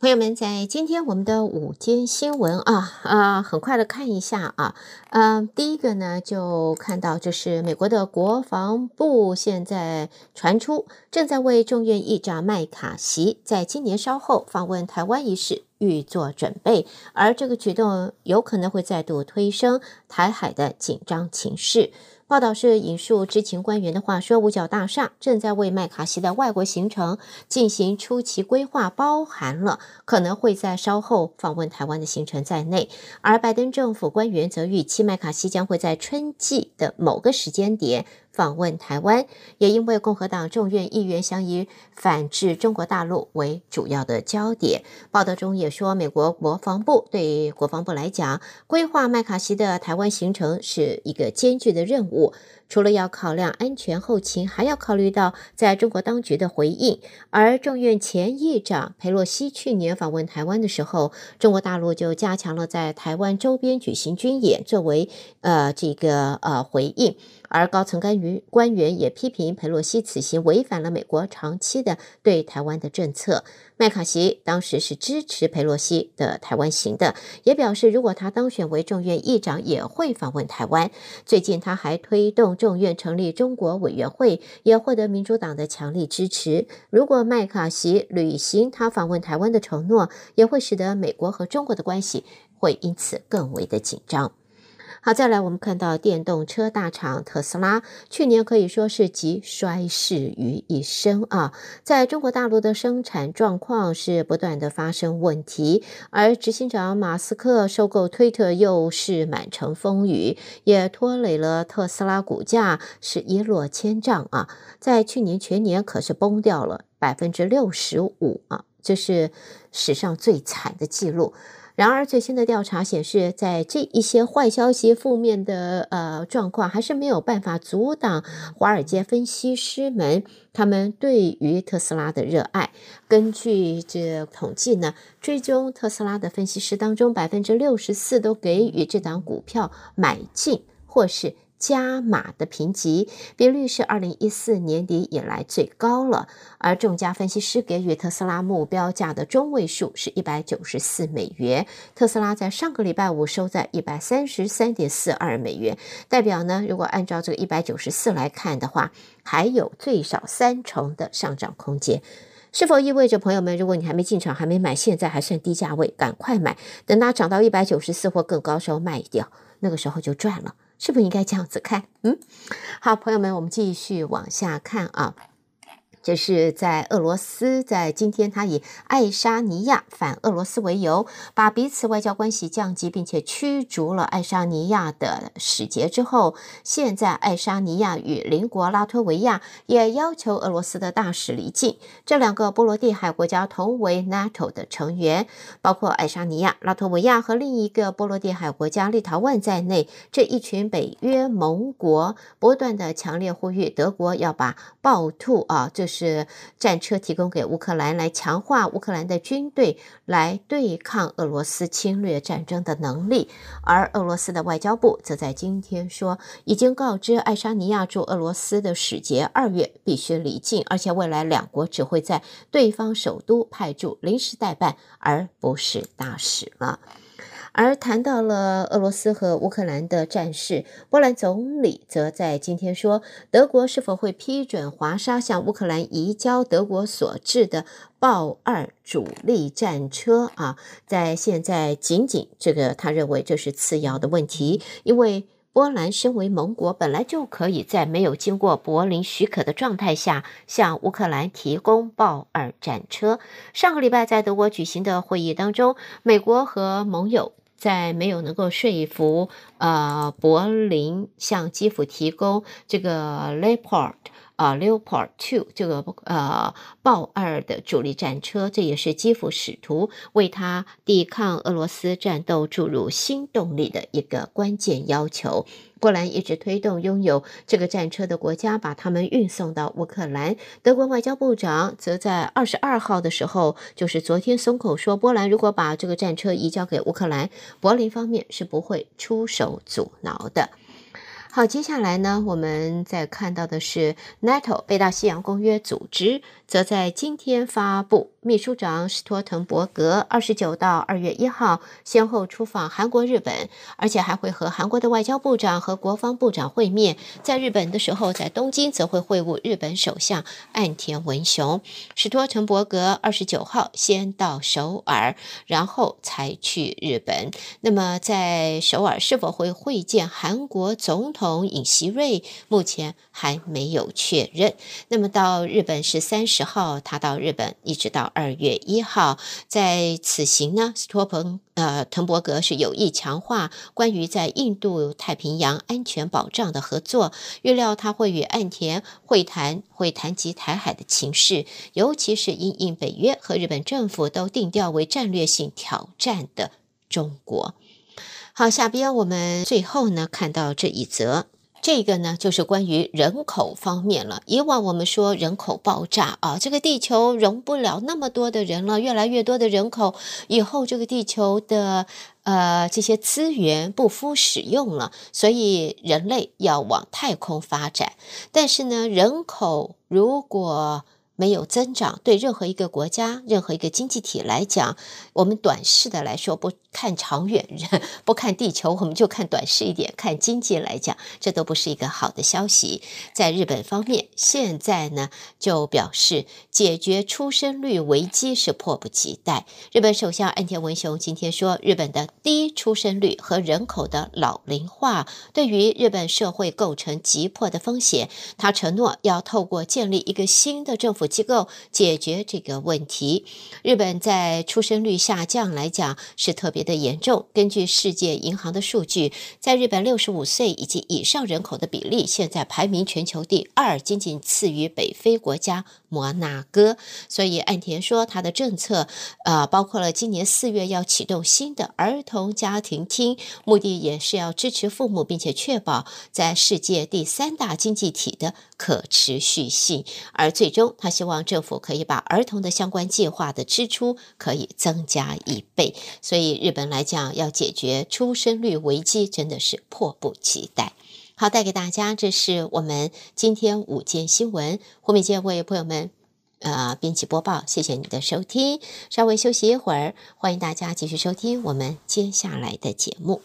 朋友们，在今天我们的午间新闻啊啊，很快的看一下啊，嗯，第一个呢，就看到就是美国的国防部现在传出正在为众院议长麦卡锡在今年稍后访问台湾一事预做准备，而这个举动有可能会再度推升台海的紧张情势。报道是引述知情官员的话说，五角大厦正在为麦卡锡的外国行程进行初期规划，包含了可能会在稍后访问台湾的行程在内。而拜登政府官员则预期麦卡锡将会在春季的某个时间点。访问台湾，也因为共和党众院议员想以反制中国大陆为主要的焦点。报道中也说，美国国防部对国防部来讲，规划麦卡锡的台湾行程是一个艰巨的任务。除了要考量安全后勤，还要考虑到在中国当局的回应。而众院前议长裴洛西去年访问台湾的时候，中国大陆就加强了在台湾周边举行军演，作为呃这个呃回应。而高层干员官员也批评裴洛西此行违反了美国长期的对台湾的政策。麦卡锡当时是支持裴洛西的台湾行的，也表示如果他当选为众院议长，也会访问台湾。最近他还推动众院成立中国委员会，也获得民主党的强力支持。如果麦卡锡履行他访问台湾的承诺，也会使得美国和中国的关系会因此更为的紧张。好，再来，我们看到电动车大厂特斯拉去年可以说是集衰事于一身啊，在中国大陆的生产状况是不断的发生问题，而执行长马斯克收购推特又是满城风雨，也拖累了特斯拉股价是一落千丈啊，在去年全年可是崩掉了百分之六十五啊，这是史上最惨的记录。然而，最新的调查显示，在这一些坏消息、负面的呃状况，还是没有办法阻挡华尔街分析师们他们对于特斯拉的热爱。根据这统计呢，追踪特斯拉的分析师当中，百分之六十四都给予这档股票买进或是。加码的评级比率是二零一四年底以来最高了，而众家分析师给予特斯拉目标价的中位数是一百九十四美元。特斯拉在上个礼拜五收在一百三十三点四二美元，代表呢，如果按照这个一百九十四来看的话，还有最少三成的上涨空间。是否意味着朋友们，如果你还没进场、还没买，现在还算低价位，赶快买，等它涨到一百九十四或更高时候卖掉，那个时候就赚了。是不是应该这样子看？嗯，好，朋友们，我们继续往下看啊。就是在俄罗斯，在今天，他以爱沙尼亚反俄罗斯为由，把彼此外交关系降级，并且驱逐了爱沙尼亚的使节之后，现在爱沙尼亚与邻国拉脱维亚也要求俄罗斯的大使离境。这两个波罗的海国家同为 NATO 的成员，包括爱沙尼亚、拉脱维亚和另一个波罗的海国家立陶宛在内，这一群北约盟国不断的强烈呼吁德国要把暴兔啊，这。是战车提供给乌克兰，来强化乌克兰的军队，来对抗俄罗斯侵略战争的能力。而俄罗斯的外交部则在今天说，已经告知爱沙尼亚驻俄罗斯的使节，二月必须离境，而且未来两国只会在对方首都派驻临时代办，而不是大使了。而谈到了俄罗斯和乌克兰的战事，波兰总理则在今天说，德国是否会批准华沙向乌克兰移交德国所制的豹二主力战车啊？在现在仅仅这个，他认为这是次要的问题，因为波兰身为盟国，本来就可以在没有经过柏林许可的状态下向乌克兰提供豹二战车。上个礼拜在德国举行的会议当中，美国和盟友。在没有能够说服呃柏林向基辅提供这个 Leopard 啊 Leopard Two 这个呃豹二的主力战车，这也是基辅使徒为他抵抗俄罗斯战斗注入新动力的一个关键要求。波兰一直推动拥有这个战车的国家把他们运送到乌克兰。德国外交部长则在二十二号的时候，就是昨天松口说，波兰如果把这个战车移交给乌克兰，柏林方面是不会出手阻挠的。好，接下来呢，我们再看到的是 NATO 北大西洋公约组织，则在今天发布，秘书长史托滕伯格二十九到二月一号先后出访韩国、日本，而且还会和韩国的外交部长和国防部长会面。在日本的时候，在东京则会会晤日本首相岸田文雄。史托滕伯格二十九号先到首尔，然后才去日本。那么在首尔是否会会见韩国总统？同尹锡瑞目前还没有确认。那么到日本是三十号，他到日本一直到二月一号，在此行呢，斯托彭呃滕伯格是有意强化关于在印度太平洋安全保障的合作。预料他会与岸田会谈，会谈及台海的情势，尤其是因应北约和日本政府都定调为战略性挑战的中国。好，下边我们最后呢看到这一则，这个呢就是关于人口方面了。以往我们说人口爆炸啊，这个地球容不了那么多的人了，越来越多的人口，以后这个地球的呃这些资源不敷使用了，所以人类要往太空发展。但是呢，人口如果没有增长，对任何一个国家、任何一个经济体来讲，我们短视的来说，不看长远，不看地球，我们就看短视一点，看经济来讲，这都不是一个好的消息。在日本方面，现在呢就表示解决出生率危机是迫不及待。日本首相岸田文雄今天说，日本的低出生率和人口的老龄化对于日本社会构成急迫的风险。他承诺要透过建立一个新的政府。机构解决这个问题。日本在出生率下降来讲是特别的严重。根据世界银行的数据，在日本六十五岁以及以上人口的比例现在排名全球第二，仅仅次于北非国家摩纳哥。所以岸田说，他的政策呃，包括了今年四月要启动新的儿童家庭厅，目的也是要支持父母，并且确保在世界第三大经济体的可持续性。而最终他。希望政府可以把儿童的相关计划的支出可以增加一倍，所以日本来讲要解决出生率危机真的是迫不及待。好，带给大家，这是我们今天午间新闻。胡美健为朋友们呃编辑播报，谢谢你的收听。稍微休息一会儿，欢迎大家继续收听我们接下来的节目。